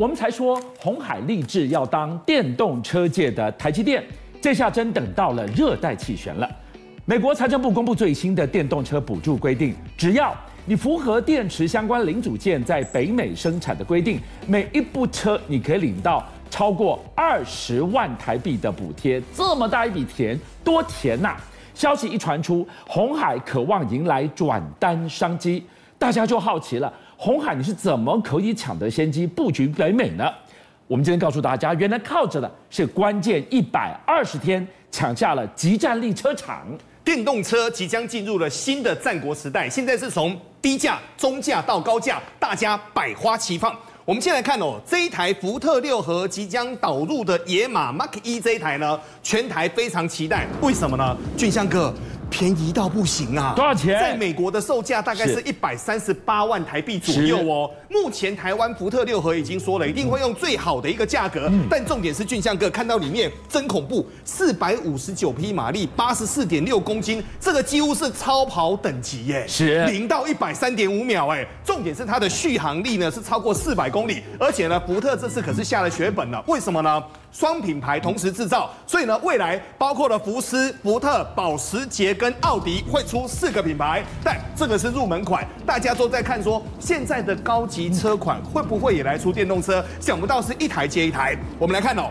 我们才说红海立志要当电动车界的台积电，这下真等到了热带气旋了。美国财政部公布最新的电动车补助规定，只要你符合电池相关零组件在北美生产的规定，每一部车你可以领到超过二十万台币的补贴。这么大一笔钱，多甜呐、消息一传出，红海渴望迎来转单商机，大家就好奇了。红海，你是怎么可以抢得先机布局北美呢？我们今天告诉大家，原来靠着的是关键一百二十天抢下了即战力车厂。电动车即将进入了新的战国时代，现在是从低价、中价到高价，大家百花齐放。我们先来看哦，这一台福特六和即将导入的野马 Mark E 这一台呢，全台非常期待，为什么呢？俊香哥。便宜到不行啊！多少钱？在美国的售价大概是一百三十八万台币左右哦。目前台湾福特六和已经说了，一定会用最好的一个价格。嗯、但重点是俊相哥看到里面真恐怖，四百五十九匹马力，八十四点六公斤，这个几乎是超跑等级耶！是零到一百三点五秒哎。重点是它的续航力呢是超过四百公里，而且呢福特这次可是下了血本了，为什么呢？双品牌同时制造，所以呢，未来包括了福斯、福特、保时捷跟奥迪会出四个品牌，但这个是入门款，大家都在看说现在的高级车款会不会也来出电动车？想不到是一台接一台。我们来看哦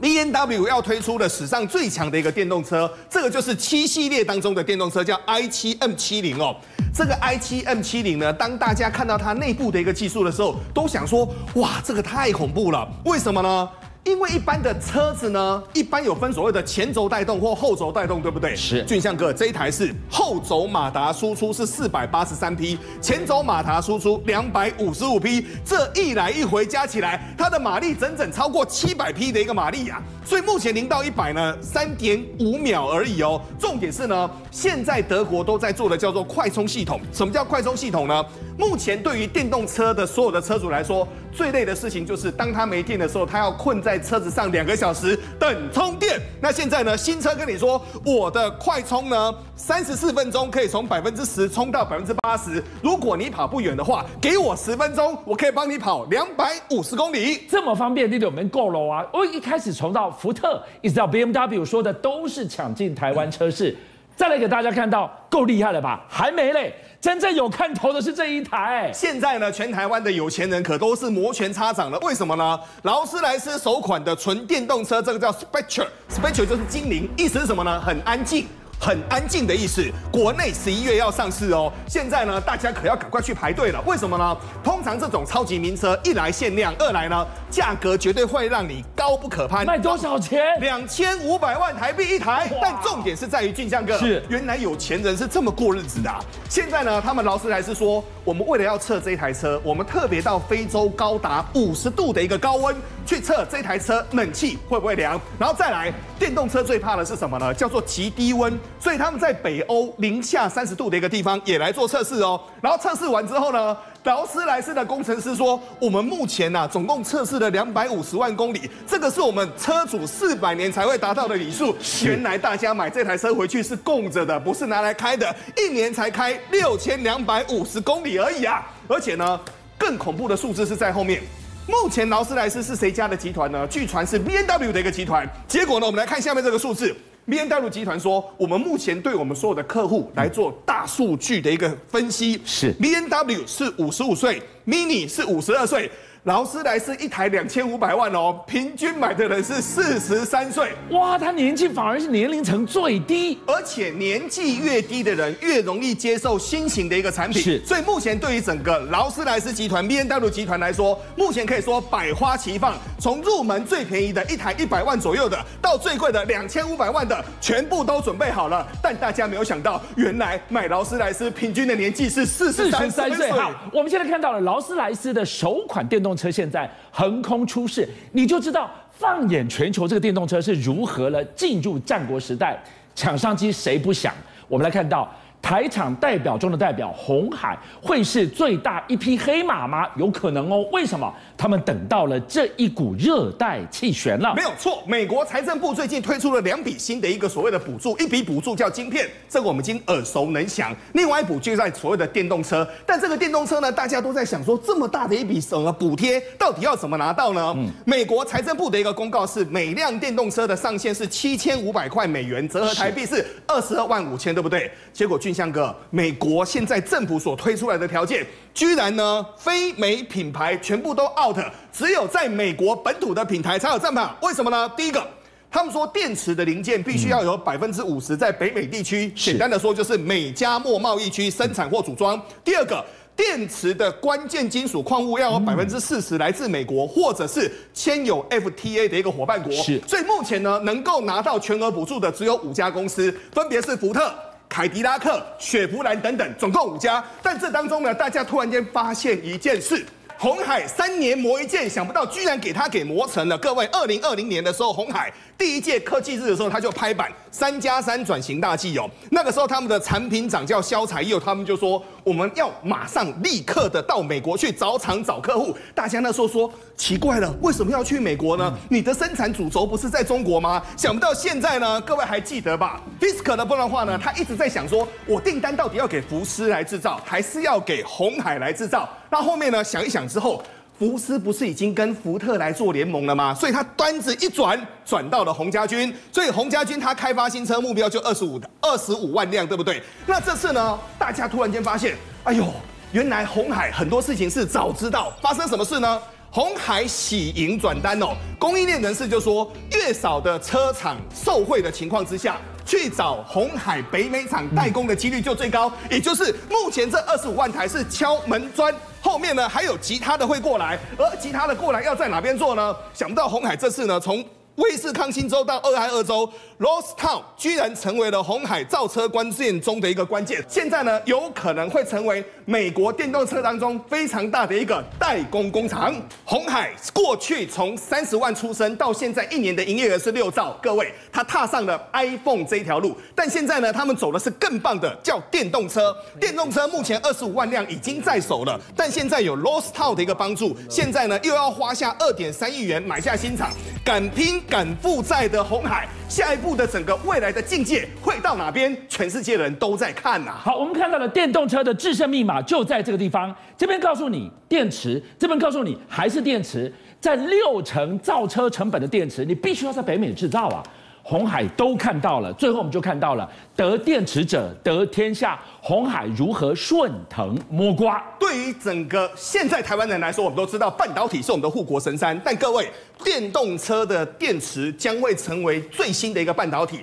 ，BMW 要推出的史上最强的一个电动车，这个就是七系列当中的电动车，叫 i7 M70 哦。这个 i7 M70 呢，当大家看到它内部的一个技术的时候，都想说哇，这个太恐怖了，为什么呢？因为一般的车子呢，一般有分所谓的前轴带动或后轴带动，对不对？是。俊相哥，这一台是后轴马达输出是四百八十三匹，前轴马达输出两百五十五匹，这一来一回加起来，它的马力整整超过七百匹的一个马力呀、啊。所以目前零到一百呢，三点五秒而已哦。重点是呢，现在德国都在做的叫做快充系统。什么叫快充系统呢？目前对于电动车的所有的车主来说，最累的事情就是当它没电的时候，它要困在在车子上两个小时等充电。那现在呢，新车跟你说，我的快充呢，三十四分钟可以从百分之十充到百分之八十。如果你跑不远的话，给我十分钟，我可以帮你跑两百五十公里。这么方便，你有没有够了啊？我一开始从到福特，一直到 BMW 说的都是抢进台湾车市。再来给大家看到，够厉害了吧？还没嘞。真正有看头的是这一台。现在呢，全台湾的有钱人可都是摩拳擦掌了。为什么呢？劳斯莱斯首款的纯电动车，这个叫 Spectre，Spectre 就是精灵，意思是什么呢？很安静。很安静的意思，国内十一月要上市哦。现在呢，大家可要赶快去排队了。为什么呢？通常这种超级名车，一来限量，二来呢，价格绝对会让你高不可攀。卖多少钱？两千五百万台币一台。但重点是在于俊相哥，是原来有钱人是这么过日子的啊。现在呢，他们劳斯莱斯说，我们为了要测这一台车，我们特别到非洲高达五十度的一个高温去测这台车冷气会不会凉，然后再来，电动车最怕的是什么呢？叫做极低温。所以他们在北欧零下三十度的一个地方也来做测试哦，然后测试完之后呢，劳斯莱斯的工程师说，我们目前呐、啊、总共测试了两百五十万公里，这个是我们车主四百年才会达到的里数。原来大家买这台车回去是供着的，不是拿来开的，一年才开六千两百五十公里而已啊！而且呢，更恐怖的数字是在后面。目前劳斯莱斯是谁家的集团呢？据传是 B N W 的一个集团。结果呢，我们来看下面这个数字。B N W 集团说，我们目前对我们所有的客户来做大数据的一个分析，是 B N W 是五十五岁，Mini 是五十二岁。劳斯莱斯一台两千五百万哦，平均买的人是四十三岁，哇，他年纪反而是年龄层最低，而且年纪越低的人越容易接受新型的一个产品，是，所以目前对于整个劳斯莱斯集团 BMW 集团来说，目前可以说百花齐放，从入门最便宜的一台一百万左右的，到最贵的两千五百万的，全部都准备好了。但大家没有想到，原来买劳斯莱斯平均的年纪是四十三岁。好，我们现在看到了劳斯莱斯的首款电动车现在横空出世，你就知道放眼全球，这个电动车是如何了进入战国时代，抢商机谁不想？我们来看到台厂代表中的代表红海会是最大一匹黑马吗？有可能哦。为什么？他们等到了这一股热带气旋了。没有错，美国财政部最近推出了两笔新的一个所谓的补助，一笔补助叫晶片，这个我们已经耳熟能详；另外一笔就在所谓的电动车。但这个电动车呢，大家都在想说，这么大的一笔什么补贴，到底要怎么拿到呢？嗯，美国财政部的一个公告是，每辆电动车的上限是七千五百块美元，折合台币是二十二万五千，对不对？结果俊相哥，美国现在政府所推出来的条件，居然呢，非美品牌全部都 out，只有在美国本土的品牌才有战法。为什么呢？第一个，他们说电池的零件必须要有百分之五十在北美地区，简单的说就是美加墨贸易区生产或组装。第二个，电池的关键金属矿物要有百分之四十来自美国，或者是签有 FTA 的一个伙伴国。是，所以目前呢，能够拿到全额补助的只有五家公司，分别是福特。凯迪拉克、雪佛兰等等，总共五家。但这当中呢，大家突然间发现一件事。红海三年磨一剑，想不到居然给他给磨成了。各位，二零二零年的时候，红海第一届科技日的时候，他就拍板三加三转型大计哦。那个时候，他们的产品长叫肖才佑，他们就说我们要马上立刻的到美国去找厂找客户。大家那时候说奇怪了，为什么要去美国呢？你的生产主轴不是在中国吗？想不到现在呢，各位还记得吧？Fisker 的不然的话呢，他一直在想说，我订单到底要给福斯来制造，还是要给红海来制造？那后面呢，想一想之后，福斯不是已经跟福特来做联盟了吗？所以他端子一转，转到了洪家军。所以洪家军他开发新车目标就二十五的二十五万辆，对不对？那这次呢，大家突然间发现，哎呦，原来红海很多事情是早知道。发生什么事呢？红海喜迎转单哦，供应链人士就说，越少的车厂受惠的情况之下，去找红海北美厂代工的几率就最高，也就是目前这二十五万台是敲门砖。后面呢，还有其他的会过来，而其他的过来要在哪边做呢？想不到红海这次呢，从威斯康星州到俄亥俄州 r o s t o w n 居然成为了红海造车关键中的一个关键。现在呢，有可能会成为美国电动车当中非常大的一个代工工厂。红海过去从三十万出生到现在一年的营业额是六兆，各位，他踏上了 iPhone 这一条路。但现在呢，他们走的是更棒的，叫电动车。电动车目前二十五万辆已经在手了，但现在有 l o s t o w 的一个帮助，现在呢又要花下二点三亿元买下新厂，敢拼。敢负债的红海，下一步的整个未来的境界会到哪边？全世界人都在看呐。好，我们看到了电动车的制胜密码就在这个地方。这边告诉你电池，这边告诉你还是电池，在六成造车成本的电池，你必须要在北美制造啊。红海都看到了，最后我们就看到了得电池者得天下。红海如何顺藤摸瓜？对于整个现在台湾人来说，我们都知道半导体是我们的护国神山。但各位，电动车的电池将会成为最新的一个半导体。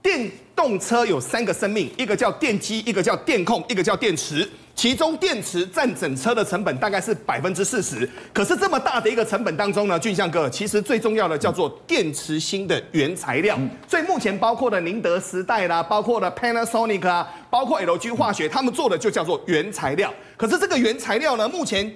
电动车有三个生命，一个叫电机，一个叫电控，一个叫电池。其中电池占整车的成本大概是百分之四十。可是这么大的一个成本当中呢，俊相哥，其实最重要的叫做电池芯的原材料。所以目前包括了宁德时代啦，包括了 Panasonic 啊，包括 LG 化学，他们做的就叫做原材料。可是这个原材料呢，目前。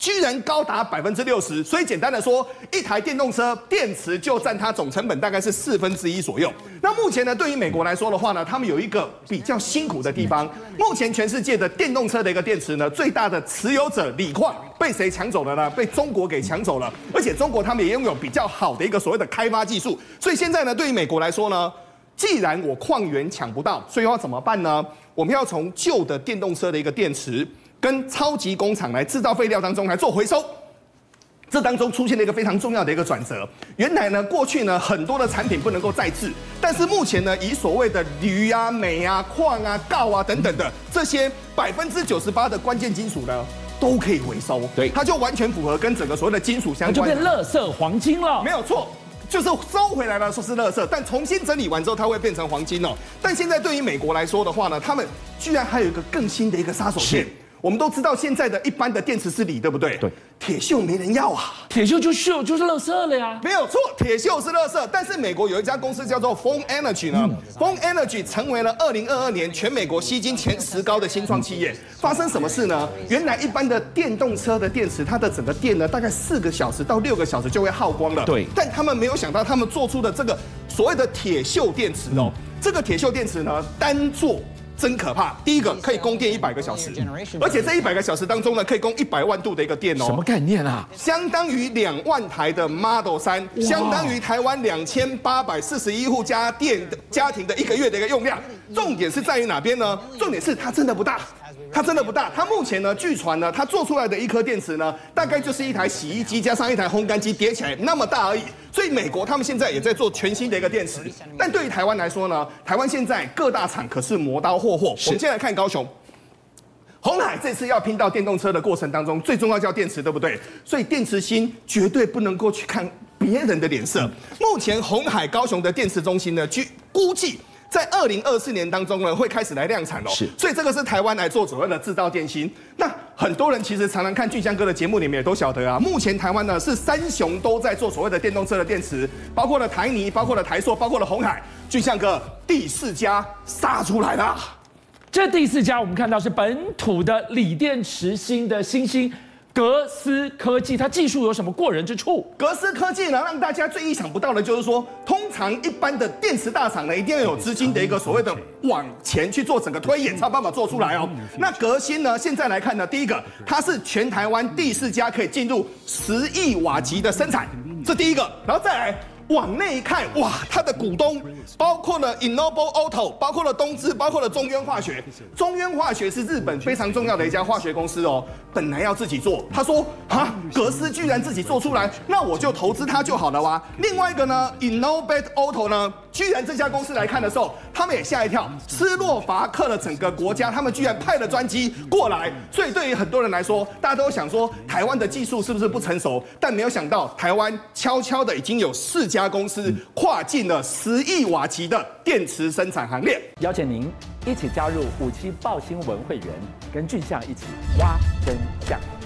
居然高达百分之六十，所以简单的说，一台电动车电池就占它总成本大概是四分之一左右。那目前呢，对于美国来说的话呢，他们有一个比较辛苦的地方。目前全世界的电动车的一个电池呢，最大的持有者锂矿被谁抢走了呢？被中国给抢走了。而且中国他们也拥有比较好的一个所谓的开发技术。所以现在呢，对于美国来说呢，既然我矿源抢不到，所以要怎么办呢？我们要从旧的电动车的一个电池。跟超级工厂来制造废料当中来做回收，这当中出现了一个非常重要的一个转折。原来呢，过去呢很多的产品不能够再制，但是目前呢，以所谓的铝啊、镁啊、矿啊、锆啊等等的这些百分之九十八的关键金属呢，都可以回收。对，它就完全符合跟整个所谓的金属相关，就变垃圾黄金了。没有错，就是收回来了说是垃圾，但重新整理完之后，它会变成黄金哦。但现在对于美国来说的话呢，他们居然还有一个更新的一个杀手锏。我们都知道，现在的一般的电池是锂，对不对？对，铁锈没人要啊，铁锈就锈就是垃圾了呀。没有错，铁锈是垃圾。但是美国有一家公司叫做 Fone Energy 呢，Fone Energy 成为了二零二二年全美国吸金前十高的新创企业。发生什么事呢？原来一般的电动车的电池，它的整个电呢，大概四个小时到六个小时就会耗光了。对，但他们没有想到，他们做出的这个所谓的铁锈电池哦，这个铁锈电池呢，单做。真可怕。第一个可以供电一百个小时，而且这一百个小时当中呢，可以供一百万度的一个电哦。什么概念啊？相当于两万台的 Model 三，相当于台湾两千八百四十一户家电家庭的一个月的一个用量。重点是在于哪边呢？重点是它真的不大。它真的不大，它目前呢，据传呢，它做出来的一颗电池呢，大概就是一台洗衣机加上一台烘干机叠起来那么大而已。所以美国他们现在也在做全新的一个电池，但对于台湾来说呢，台湾现在各大厂可是磨刀霍霍。我们先来看高雄，红海这次要拼到电动车的过程当中，最重要叫电池，对不对？所以电池芯绝对不能够去看别人的脸色。目前红海高雄的电池中心呢，据估计。在二零二四年当中呢，会开始来量产哦。是，所以这个是台湾来做所谓的制造电芯。那很多人其实常常看俊相哥的节目里面也都晓得啊，目前台湾呢是三雄都在做所谓的电动车的电池，包括了台泥，包括了台塑，包括了红海。俊相哥第四家杀出来了，这第四家我们看到是本土的锂电池芯的新兴。格斯科技，它技术有什么过人之处？格斯科技呢，让大家最意想不到的，就是说，通常一般的电池大厂呢，一定要有资金的一个所谓的往前去做整个推演，才有办法做出来哦。那革新呢，现在来看呢，第一个，它是全台湾第四家可以进入十亿瓦级的生产，这第一个，然后再来。往内一看，哇，它的股东包括了 Innoble Auto，包括了东芝，包括了中渊化学。中渊化学是日本非常重要的一家化学公司哦。本来要自己做，他说啊，格斯居然自己做出来，那我就投资它就好了哇。另外一个呢，Inoble Auto 呢，居然这家公司来看的时候，他们也吓一跳。斯洛伐克的整个国家，他们居然派了专机过来。所以对于很多人来说，大家都想说，台湾的技术是不是不成熟？但没有想到，台湾悄悄的已经有四家。公司跨进了十亿瓦级的电池生产行列，邀请您一起加入五七爆新闻会员，跟俊相一起挖真相。